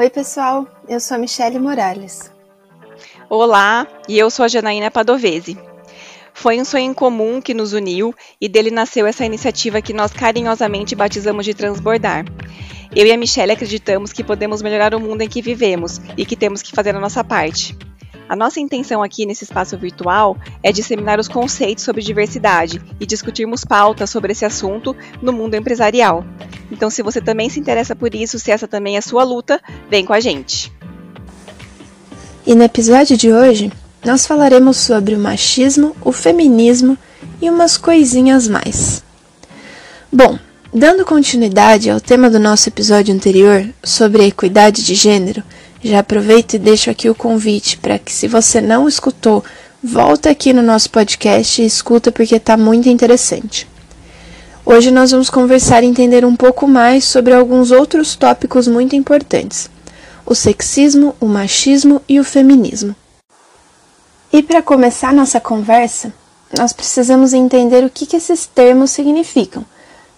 Oi, pessoal, eu sou a Michele Morales. Olá, e eu sou a Janaína Padovese. Foi um sonho em comum que nos uniu e dele nasceu essa iniciativa que nós carinhosamente batizamos de Transbordar. Eu e a Michelle acreditamos que podemos melhorar o mundo em que vivemos e que temos que fazer a nossa parte. A nossa intenção aqui nesse espaço virtual é disseminar os conceitos sobre diversidade e discutirmos pautas sobre esse assunto no mundo empresarial. Então, se você também se interessa por isso, se essa também é sua luta, vem com a gente. E no episódio de hoje, nós falaremos sobre o machismo, o feminismo e umas coisinhas mais. Bom, dando continuidade ao tema do nosso episódio anterior sobre a equidade de gênero, já aproveito e deixo aqui o convite para que, se você não escutou, volta aqui no nosso podcast e escuta porque está muito interessante. Hoje nós vamos conversar e entender um pouco mais sobre alguns outros tópicos muito importantes: o sexismo, o machismo e o feminismo. E para começar nossa conversa, nós precisamos entender o que, que esses termos significam,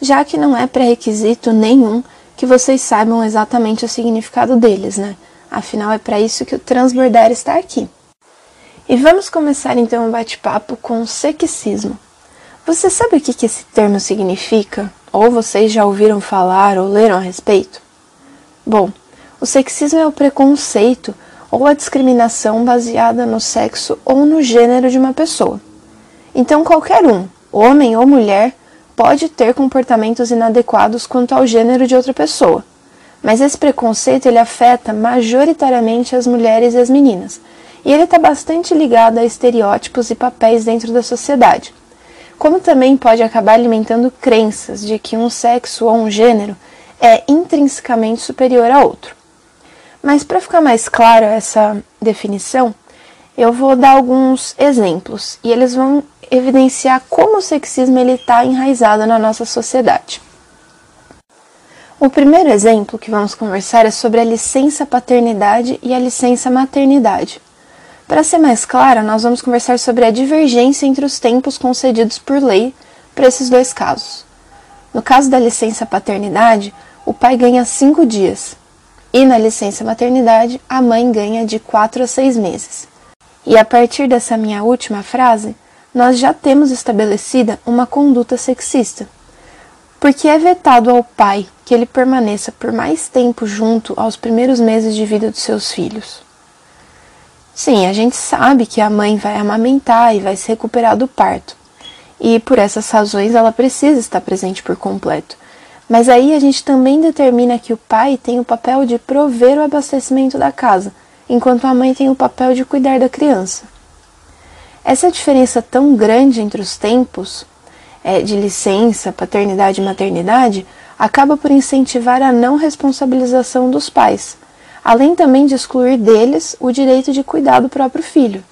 já que não é pré-requisito nenhum que vocês saibam exatamente o significado deles, né? Afinal, é para isso que o transbordar está aqui. E vamos começar então o bate-papo com o sexismo. Você sabe o que, que esse termo significa? Ou vocês já ouviram falar ou leram a respeito? Bom, o sexismo é o preconceito ou a discriminação baseada no sexo ou no gênero de uma pessoa. Então, qualquer um, homem ou mulher, pode ter comportamentos inadequados quanto ao gênero de outra pessoa. Mas esse preconceito ele afeta majoritariamente as mulheres e as meninas, e ele está bastante ligado a estereótipos e papéis dentro da sociedade. Como também pode acabar alimentando crenças de que um sexo ou um gênero é intrinsecamente superior a outro. Mas para ficar mais claro essa definição, eu vou dar alguns exemplos e eles vão evidenciar como o sexismo está enraizado na nossa sociedade. O primeiro exemplo que vamos conversar é sobre a licença paternidade e a licença maternidade. Para ser mais clara, nós vamos conversar sobre a divergência entre os tempos concedidos por lei para esses dois casos. No caso da licença paternidade, o pai ganha cinco dias, e na licença maternidade, a mãe ganha de 4 a 6 meses. E a partir dessa minha última frase, nós já temos estabelecida uma conduta sexista. Porque é vetado ao pai que ele permaneça por mais tempo junto aos primeiros meses de vida dos seus filhos. Sim, a gente sabe que a mãe vai amamentar e vai se recuperar do parto. E por essas razões ela precisa estar presente por completo mas aí a gente também determina que o pai tem o papel de prover o abastecimento da casa, enquanto a mãe tem o papel de cuidar da criança. Essa diferença tão grande entre os tempos é, de licença, paternidade e maternidade acaba por incentivar a não responsabilização dos pais, além também de excluir deles o direito de cuidar do próprio filho.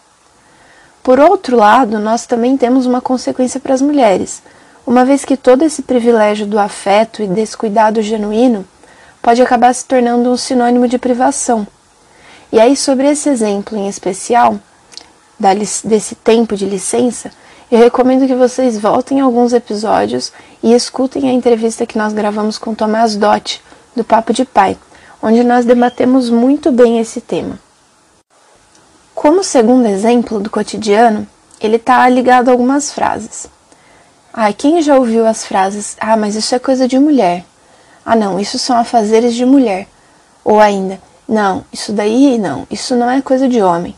Por outro lado, nós também temos uma consequência para as mulheres, uma vez que todo esse privilégio do afeto e desse cuidado genuíno pode acabar se tornando um sinônimo de privação. E aí, sobre esse exemplo em especial, desse tempo de licença, eu recomendo que vocês voltem alguns episódios e escutem a entrevista que nós gravamos com Tomás Dott, do Papo de Pai, onde nós debatemos muito bem esse tema. Como segundo exemplo do cotidiano, ele está ligado a algumas frases. Ai, quem já ouviu as frases: Ah, mas isso é coisa de mulher. Ah, não, isso são afazeres de mulher. Ou ainda: Não, isso daí não, isso não é coisa de homem.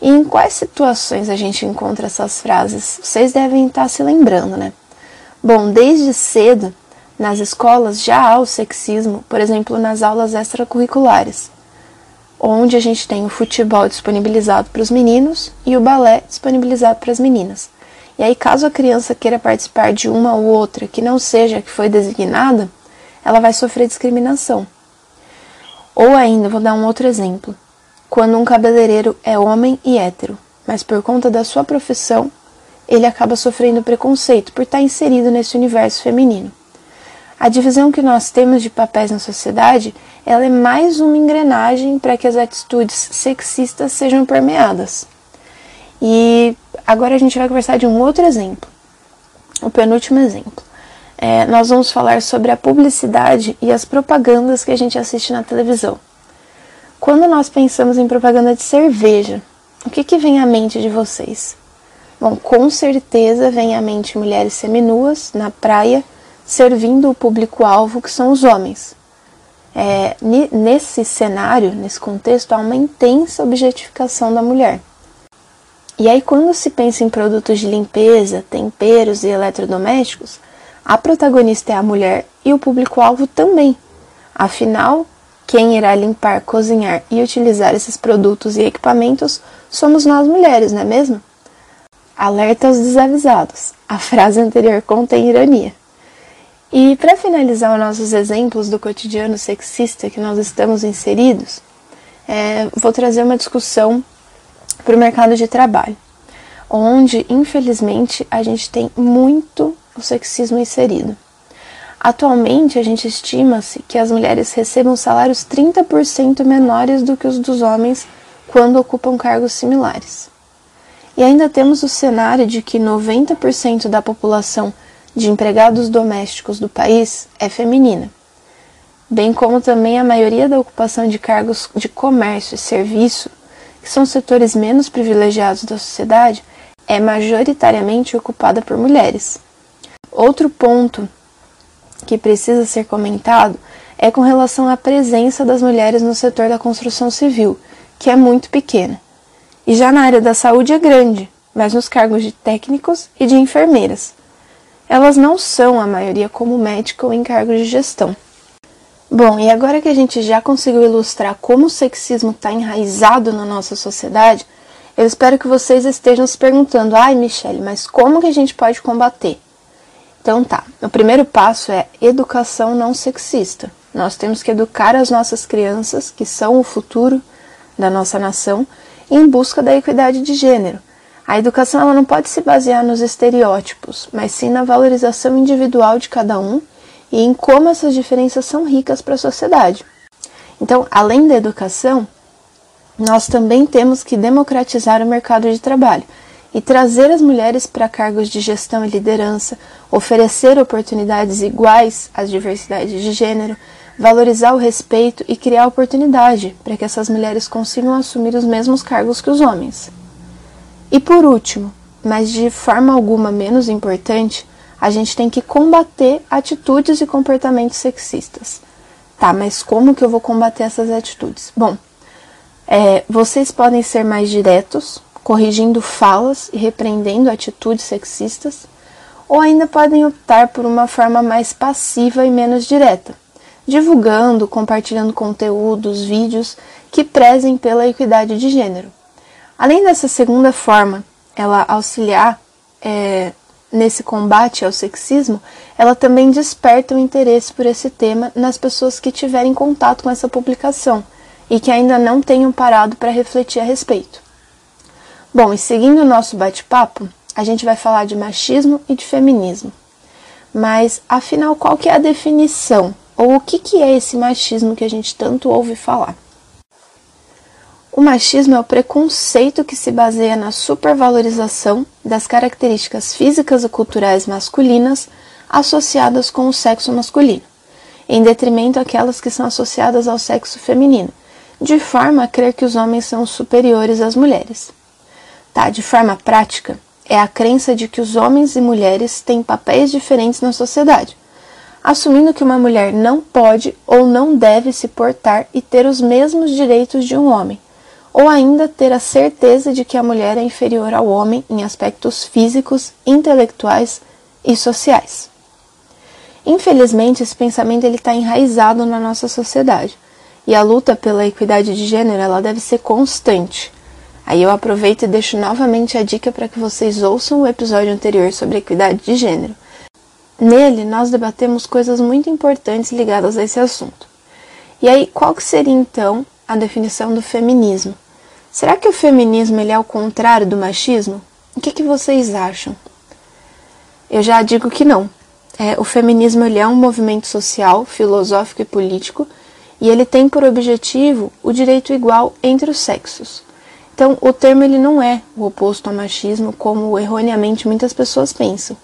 E em quais situações a gente encontra essas frases? Vocês devem estar se lembrando, né? Bom, desde cedo, nas escolas já há o sexismo, por exemplo, nas aulas extracurriculares, onde a gente tem o futebol disponibilizado para os meninos e o balé disponibilizado para as meninas. E aí, caso a criança queira participar de uma ou outra que não seja a que foi designada, ela vai sofrer discriminação. Ou ainda, vou dar um outro exemplo. Quando um cabeleireiro é homem e hétero, mas por conta da sua profissão, ele acaba sofrendo preconceito por estar inserido nesse universo feminino. A divisão que nós temos de papéis na sociedade, ela é mais uma engrenagem para que as atitudes sexistas sejam permeadas. E agora a gente vai conversar de um outro exemplo. o penúltimo exemplo. É, nós vamos falar sobre a publicidade e as propagandas que a gente assiste na televisão. Quando nós pensamos em propaganda de cerveja, o que, que vem à mente de vocês? Bom, com certeza vem à mente mulheres seminuas na praia servindo o público-alvo que são os homens. É, nesse cenário, nesse contexto, há uma intensa objetificação da mulher. E aí, quando se pensa em produtos de limpeza, temperos e eletrodomésticos, a protagonista é a mulher e o público-alvo também. Afinal, quem irá limpar, cozinhar e utilizar esses produtos e equipamentos somos nós mulheres, não é mesmo? Alerta aos desavisados. A frase anterior contém ironia. E para finalizar os nossos exemplos do cotidiano sexista que nós estamos inseridos, é, vou trazer uma discussão para o mercado de trabalho, onde infelizmente a gente tem muito o sexismo inserido. Atualmente, a gente estima-se que as mulheres recebam salários 30% menores do que os dos homens quando ocupam cargos similares. E ainda temos o cenário de que 90% da população de empregados domésticos do país é feminina, bem como também a maioria da ocupação de cargos de comércio e serviço, que são setores menos privilegiados da sociedade, é majoritariamente ocupada por mulheres. Outro ponto que precisa ser comentado é com relação à presença das mulheres no setor da construção civil, que é muito pequena. E já na área da saúde é grande, mas nos cargos de técnicos e de enfermeiras. Elas não são a maioria como médica ou em cargos de gestão. Bom, e agora que a gente já conseguiu ilustrar como o sexismo está enraizado na nossa sociedade, eu espero que vocês estejam se perguntando: ai, Michelle, mas como que a gente pode combater? Então tá, o primeiro passo é educação não sexista. Nós temos que educar as nossas crianças, que são o futuro da nossa nação, em busca da equidade de gênero, a educação ela não pode se basear nos estereótipos, mas sim na valorização individual de cada um e em como essas diferenças são ricas para a sociedade. Então, além da educação, nós também temos que democratizar o mercado de trabalho e trazer as mulheres para cargos de gestão e liderança, oferecer oportunidades iguais às diversidades de gênero, valorizar o respeito e criar oportunidade para que essas mulheres consigam assumir os mesmos cargos que os homens. E por último, mas de forma alguma menos importante, a gente tem que combater atitudes e comportamentos sexistas. Tá, mas como que eu vou combater essas atitudes? Bom, é, vocês podem ser mais diretos, corrigindo falas e repreendendo atitudes sexistas, ou ainda podem optar por uma forma mais passiva e menos direta, divulgando, compartilhando conteúdos, vídeos que prezem pela equidade de gênero. Além dessa segunda forma, ela auxiliar é, nesse combate ao sexismo, ela também desperta o interesse por esse tema nas pessoas que tiverem contato com essa publicação e que ainda não tenham parado para refletir a respeito. Bom, e seguindo o nosso bate-papo, a gente vai falar de machismo e de feminismo. Mas, afinal, qual que é a definição? Ou o que, que é esse machismo que a gente tanto ouve falar? O machismo é o preconceito que se baseia na supervalorização das características físicas e culturais masculinas associadas com o sexo masculino, em detrimento àquelas que são associadas ao sexo feminino, de forma a crer que os homens são superiores às mulheres. Tá, de forma prática, é a crença de que os homens e mulheres têm papéis diferentes na sociedade, assumindo que uma mulher não pode ou não deve se portar e ter os mesmos direitos de um homem ou ainda ter a certeza de que a mulher é inferior ao homem em aspectos físicos, intelectuais e sociais. Infelizmente, esse pensamento está enraizado na nossa sociedade e a luta pela equidade de gênero ela deve ser constante. Aí eu aproveito e deixo novamente a dica para que vocês ouçam o episódio anterior sobre equidade de gênero. Nele, nós debatemos coisas muito importantes ligadas a esse assunto. E aí, qual que seria então a definição do feminismo. Será que o feminismo ele é o contrário do machismo? O que, que vocês acham? Eu já digo que não. É, o feminismo ele é um movimento social, filosófico e político e ele tem por objetivo o direito igual entre os sexos. Então, o termo ele não é o oposto ao machismo, como erroneamente muitas pessoas pensam.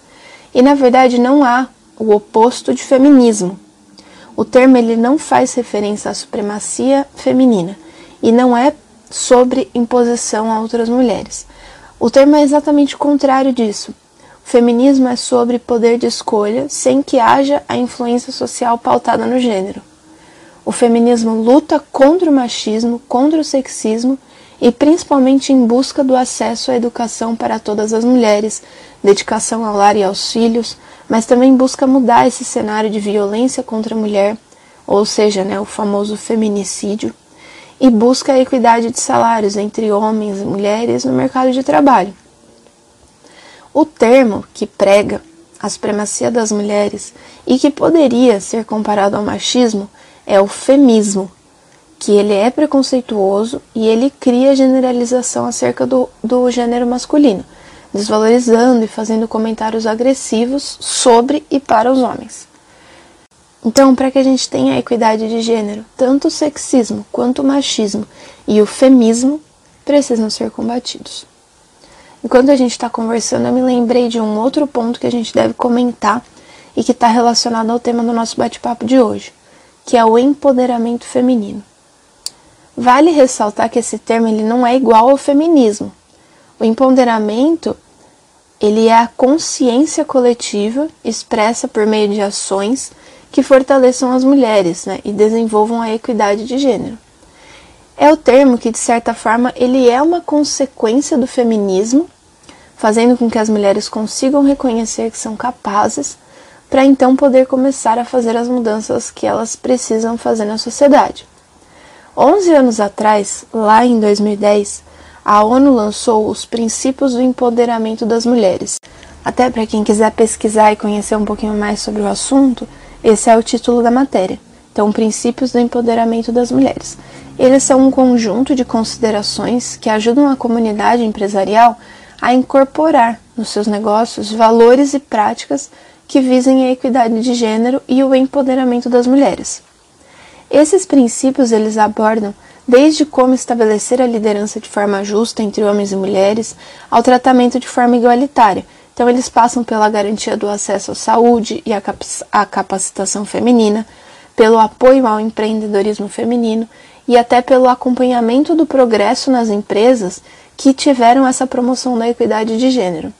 E na verdade não há o oposto de feminismo. O termo ele não faz referência à supremacia feminina e não é sobre imposição a outras mulheres. O termo é exatamente o contrário disso. O feminismo é sobre poder de escolha sem que haja a influência social pautada no gênero. O feminismo luta contra o machismo, contra o sexismo e principalmente em busca do acesso à educação para todas as mulheres, dedicação ao lar e aos filhos, mas também busca mudar esse cenário de violência contra a mulher, ou seja, né, o famoso feminicídio, e busca a equidade de salários entre homens e mulheres no mercado de trabalho. O termo que prega a supremacia das mulheres e que poderia ser comparado ao machismo é o femismo, que ele é preconceituoso e ele cria generalização acerca do, do gênero masculino, desvalorizando e fazendo comentários agressivos sobre e para os homens. Então, para que a gente tenha equidade de gênero, tanto o sexismo quanto o machismo e o femismo precisam ser combatidos. Enquanto a gente está conversando, eu me lembrei de um outro ponto que a gente deve comentar e que está relacionado ao tema do nosso bate-papo de hoje, que é o empoderamento feminino. Vale ressaltar que esse termo ele não é igual ao feminismo. O empoderamento ele é a consciência coletiva expressa por meio de ações que fortaleçam as mulheres né, e desenvolvam a equidade de gênero. É o termo que, de certa forma, ele é uma consequência do feminismo, fazendo com que as mulheres consigam reconhecer que são capazes para então poder começar a fazer as mudanças que elas precisam fazer na sociedade. 11 anos atrás, lá em 2010, a ONU lançou os Princípios do Empoderamento das Mulheres. Até para quem quiser pesquisar e conhecer um pouquinho mais sobre o assunto, esse é o título da matéria. Então, Princípios do Empoderamento das Mulheres. Eles são um conjunto de considerações que ajudam a comunidade empresarial a incorporar nos seus negócios valores e práticas que visem a equidade de gênero e o empoderamento das mulheres. Esses princípios eles abordam desde como estabelecer a liderança de forma justa entre homens e mulheres, ao tratamento de forma igualitária. Então, eles passam pela garantia do acesso à saúde e à capacitação feminina, pelo apoio ao empreendedorismo feminino e até pelo acompanhamento do progresso nas empresas que tiveram essa promoção da equidade de gênero.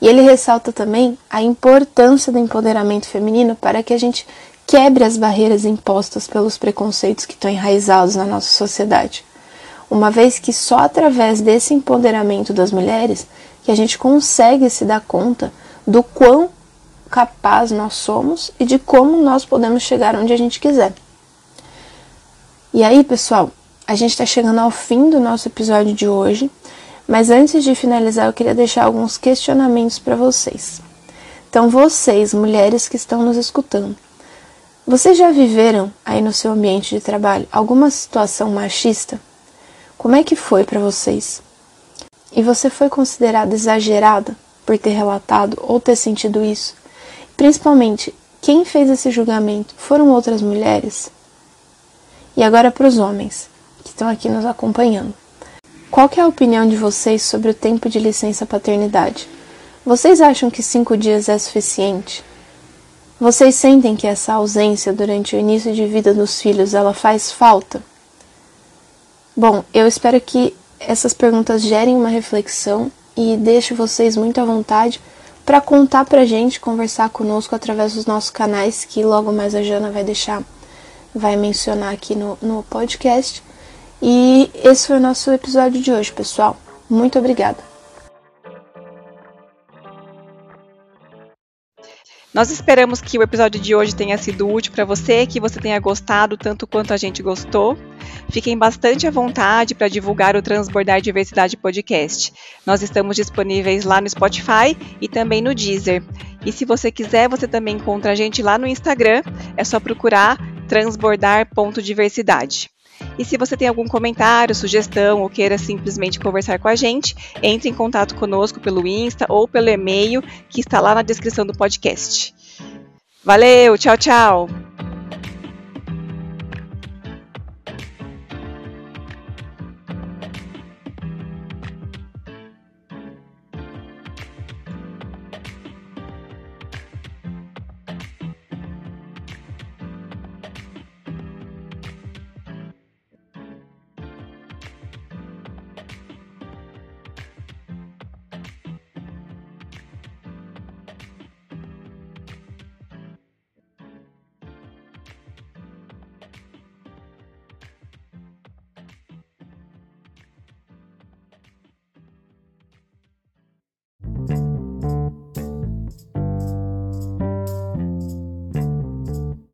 E ele ressalta também a importância do empoderamento feminino para que a gente quebre as barreiras impostas pelos preconceitos que estão enraizados na nossa sociedade. Uma vez que só através desse empoderamento das mulheres que a gente consegue se dar conta do quão capaz nós somos e de como nós podemos chegar onde a gente quiser. E aí, pessoal, a gente está chegando ao fim do nosso episódio de hoje, mas antes de finalizar, eu queria deixar alguns questionamentos para vocês. Então, vocês, mulheres que estão nos escutando, vocês já viveram aí no seu ambiente de trabalho alguma situação machista? Como é que foi para vocês? E você foi considerada exagerada por ter relatado ou ter sentido isso? Principalmente, quem fez esse julgamento foram outras mulheres? E agora para os homens que estão aqui nos acompanhando. Qual é a opinião de vocês sobre o tempo de licença paternidade? Vocês acham que cinco dias é suficiente? Vocês sentem que essa ausência durante o início de vida dos filhos ela faz falta? Bom, eu espero que essas perguntas gerem uma reflexão e deixe vocês muito à vontade para contar pra gente, conversar conosco através dos nossos canais, que logo mais a Jana vai deixar, vai mencionar aqui no, no podcast. E esse foi o nosso episódio de hoje, pessoal. Muito obrigada. Nós esperamos que o episódio de hoje tenha sido útil para você, que você tenha gostado tanto quanto a gente gostou. Fiquem bastante à vontade para divulgar o Transbordar Diversidade Podcast. Nós estamos disponíveis lá no Spotify e também no Deezer. E se você quiser, você também encontra a gente lá no Instagram. É só procurar transbordar.diversidade. E se você tem algum comentário, sugestão ou queira simplesmente conversar com a gente, entre em contato conosco pelo Insta ou pelo e-mail que está lá na descrição do podcast. Valeu, tchau, tchau!